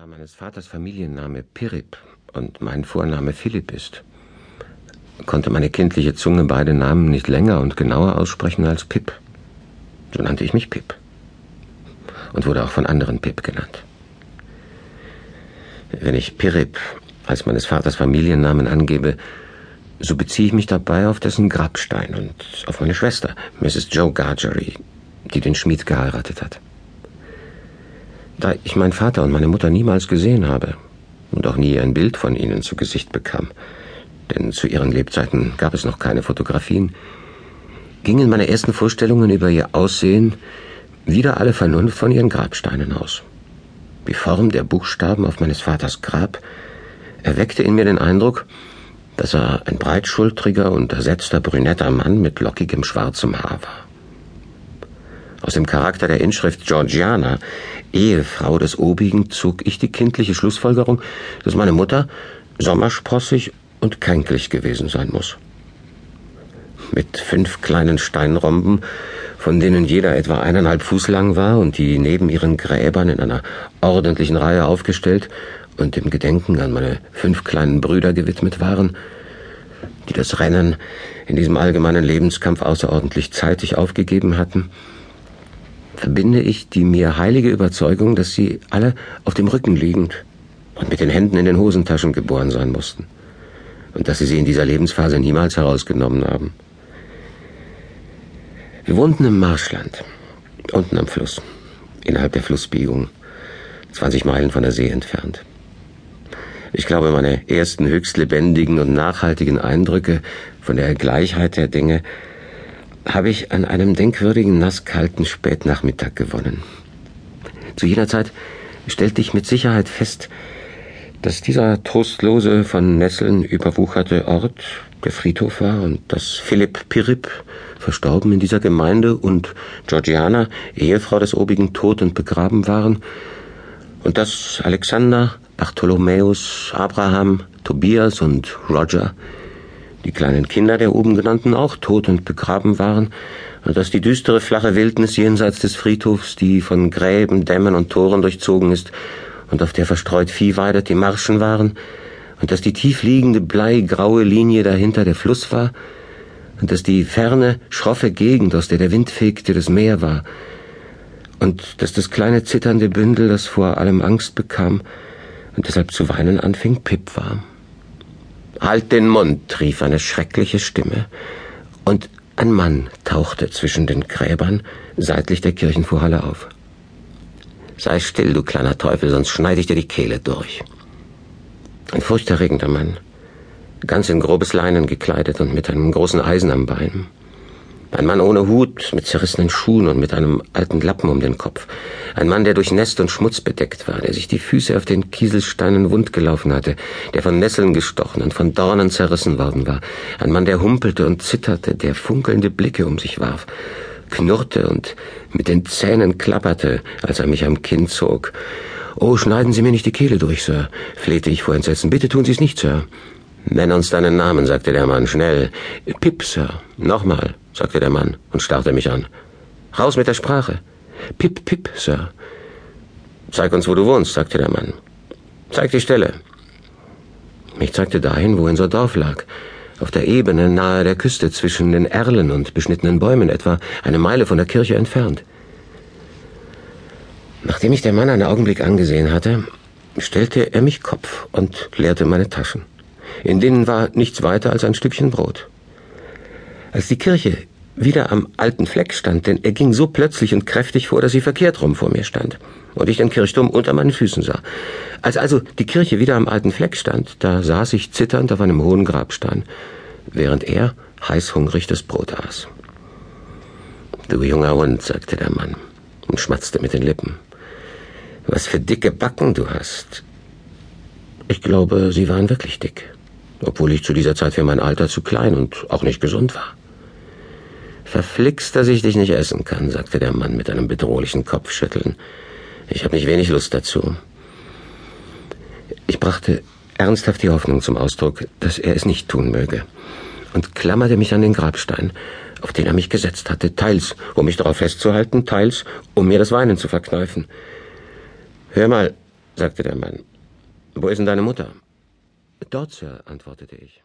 Da meines Vaters Familienname Pirip und mein Vorname Philipp ist, konnte meine kindliche Zunge beide Namen nicht länger und genauer aussprechen als Pip. So nannte ich mich Pip und wurde auch von anderen Pip genannt. Wenn ich Pirip als meines Vaters Familiennamen angebe, so beziehe ich mich dabei auf dessen Grabstein und auf meine Schwester, Mrs. Joe Gargery, die den Schmied geheiratet hat. Da ich meinen Vater und meine Mutter niemals gesehen habe und auch nie ein Bild von ihnen zu Gesicht bekam, denn zu ihren Lebzeiten gab es noch keine Fotografien, gingen meine ersten Vorstellungen über ihr Aussehen wieder alle Vernunft von ihren Grabsteinen aus. Die Form der Buchstaben auf meines Vaters Grab erweckte in mir den Eindruck, dass er ein breitschultriger und ersetzter brünetter Mann mit lockigem schwarzem Haar war. Aus dem Charakter der Inschrift Georgiana, Ehefrau des Obigen, zog ich die kindliche Schlussfolgerung, dass meine Mutter sommersprossig und kränklich gewesen sein muss. Mit fünf kleinen Steinromben, von denen jeder etwa eineinhalb Fuß lang war und die neben ihren Gräbern in einer ordentlichen Reihe aufgestellt und dem Gedenken an meine fünf kleinen Brüder gewidmet waren, die das Rennen in diesem allgemeinen Lebenskampf außerordentlich zeitig aufgegeben hatten, verbinde ich die mir heilige Überzeugung, dass sie alle auf dem Rücken liegend und mit den Händen in den Hosentaschen geboren sein mussten und dass sie sie in dieser Lebensphase niemals herausgenommen haben. Wir wohnten im Marschland, unten am Fluss, innerhalb der Flussbiegung, 20 Meilen von der See entfernt. Ich glaube, meine ersten höchst lebendigen und nachhaltigen Eindrücke von der Gleichheit der Dinge habe ich an einem denkwürdigen nasskalten Spätnachmittag gewonnen. Zu jener Zeit stellte ich mit Sicherheit fest, dass dieser trostlose, von Nesseln überwucherte Ort der Friedhof war und dass Philipp Pirip, verstorben in dieser Gemeinde, und Georgiana, Ehefrau des obigen, tot und begraben waren, und dass Alexander, Bartholomäus, Abraham, Tobias und Roger die kleinen Kinder der oben genannten auch tot und begraben waren, und dass die düstere flache Wildnis jenseits des Friedhofs, die von Gräben, Dämmen und Toren durchzogen ist und auf der verstreut Vieh weidet, die Marschen waren, und dass die tiefliegende bleigraue Linie dahinter der Fluss war, und dass die ferne, schroffe Gegend, aus der der Wind fegte, das Meer war, und dass das kleine zitternde Bündel, das vor allem Angst bekam und deshalb zu weinen anfing, Pip war. Halt den Mund, rief eine schreckliche Stimme, und ein Mann tauchte zwischen den Gräbern seitlich der Kirchenvorhalle auf. Sei still, du kleiner Teufel, sonst schneide ich dir die Kehle durch. Ein furchterregender Mann, ganz in grobes Leinen gekleidet und mit einem großen Eisen am Bein. Ein Mann ohne Hut, mit zerrissenen Schuhen und mit einem alten Lappen um den Kopf. Ein Mann, der durch Nest und Schmutz bedeckt war, der sich die Füße auf den Kieselsteinen wund gelaufen hatte, der von Nesseln gestochen und von Dornen zerrissen worden war. Ein Mann, der humpelte und zitterte, der funkelnde Blicke um sich warf, knurrte und mit den Zähnen klapperte, als er mich am Kinn zog. Oh, schneiden Sie mir nicht die Kehle durch, Sir, flehte ich vor Entsetzen. Bitte tun Sie es nicht, Sir. Nenn uns deinen Namen, sagte der Mann, schnell. Pip, Sir. Nochmal sagte der Mann und starrte mich an. Raus mit der Sprache. Pip, pip, Sir. Zeig uns, wo du wohnst, sagte der Mann. Zeig die Stelle. Ich zeigte dahin, wo unser Dorf lag, auf der Ebene nahe der Küste zwischen den Erlen und beschnittenen Bäumen, etwa eine Meile von der Kirche entfernt. Nachdem ich den Mann einen Augenblick angesehen hatte, stellte er mich Kopf und leerte meine Taschen. In denen war nichts weiter als ein Stückchen Brot. Als die Kirche wieder am alten Fleck stand, denn er ging so plötzlich und kräftig vor, dass sie verkehrt rum vor mir stand und ich den Kirchturm unter meinen Füßen sah. Als also die Kirche wieder am alten Fleck stand, da saß ich zitternd auf einem hohen Grabstein, während er heißhungrig das Brot aß. Du junger Hund, sagte der Mann und schmatzte mit den Lippen. Was für dicke Backen du hast. Ich glaube, sie waren wirklich dick, obwohl ich zu dieser Zeit für mein Alter zu klein und auch nicht gesund war. Verflixt, dass ich dich nicht essen kann, sagte der Mann mit einem bedrohlichen Kopfschütteln. Ich habe nicht wenig Lust dazu. Ich brachte ernsthaft die Hoffnung zum Ausdruck, dass er es nicht tun möge, und klammerte mich an den Grabstein, auf den er mich gesetzt hatte, teils, um mich darauf festzuhalten, teils, um mir das Weinen zu verkneifen. Hör mal, sagte der Mann. Wo ist denn deine Mutter? Dort, Sir, antwortete ich.